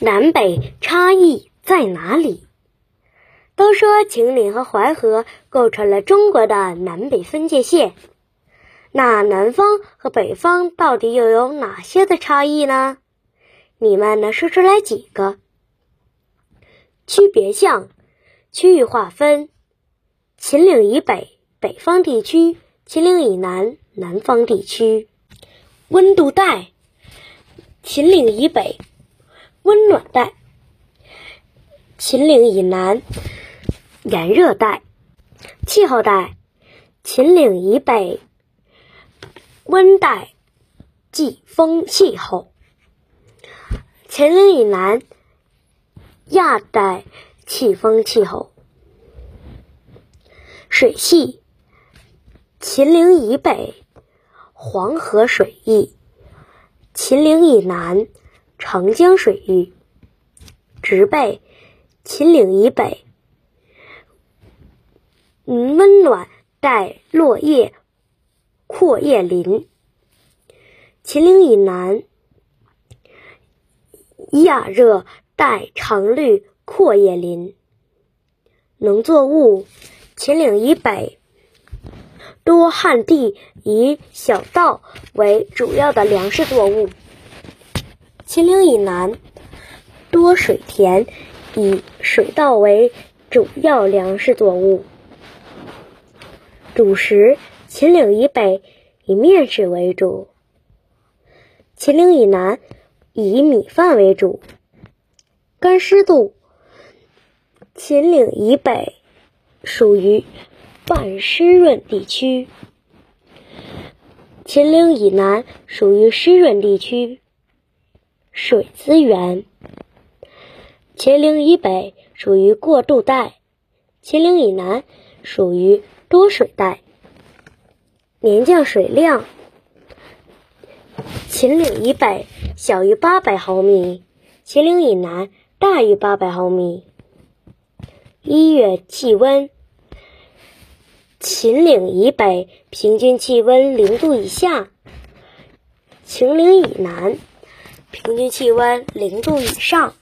南北差异在哪里？都说秦岭和淮河构成了中国的南北分界线，那南方和北方到底又有哪些的差异呢？你们能说出来几个？区别项：区域划分，秦岭以北北方地区，秦岭以南南方地区。温度带，秦岭以北。温暖带，秦岭以南炎热带；气候带，秦岭以北温带。季风气候；秦岭以南亚带。季风气候。水系，秦岭以北黄河水系，秦岭以南。长江水域，植被，秦岭以北，温暖带落叶阔叶林；秦岭以南，亚热带常绿阔叶林。农作物，秦岭以北，多旱地，以小稻为主要的粮食作物。秦岭以南多水田，以水稻为主要粮食作物。主食：秦岭以北以面食为主，秦岭以南以米饭为主。干湿度：秦岭以北属于半湿润地区，秦岭以南属于湿润地区。水资源，秦岭以北属于过渡带，秦岭以南属于多水带。年降水量，秦岭以北小于八百毫米，秦岭以南大于八百毫米。一月气温，秦岭以北平均气温零度以下，秦岭以南。平均气温零度以上。